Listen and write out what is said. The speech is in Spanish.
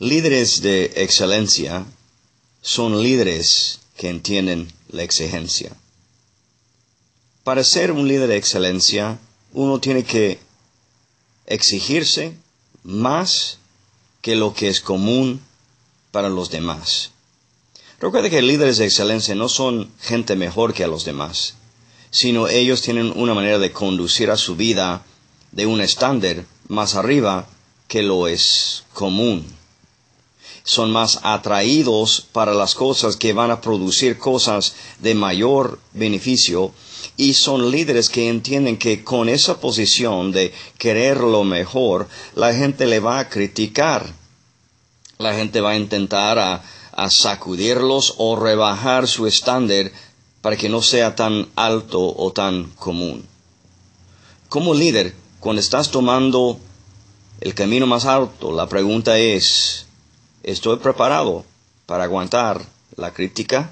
Líderes de excelencia son líderes que entienden la exigencia. Para ser un líder de excelencia, uno tiene que exigirse más que lo que es común para los demás. Recuerde que líderes de excelencia no son gente mejor que a los demás, sino ellos tienen una manera de conducir a su vida de un estándar más arriba que lo es común son más atraídos para las cosas que van a producir cosas de mayor beneficio y son líderes que entienden que con esa posición de querer lo mejor, la gente le va a criticar. La gente va a intentar a, a sacudirlos o rebajar su estándar para que no sea tan alto o tan común. Como líder, cuando estás tomando el camino más alto, la pregunta es, ¿Estoy preparado para aguantar la crítica?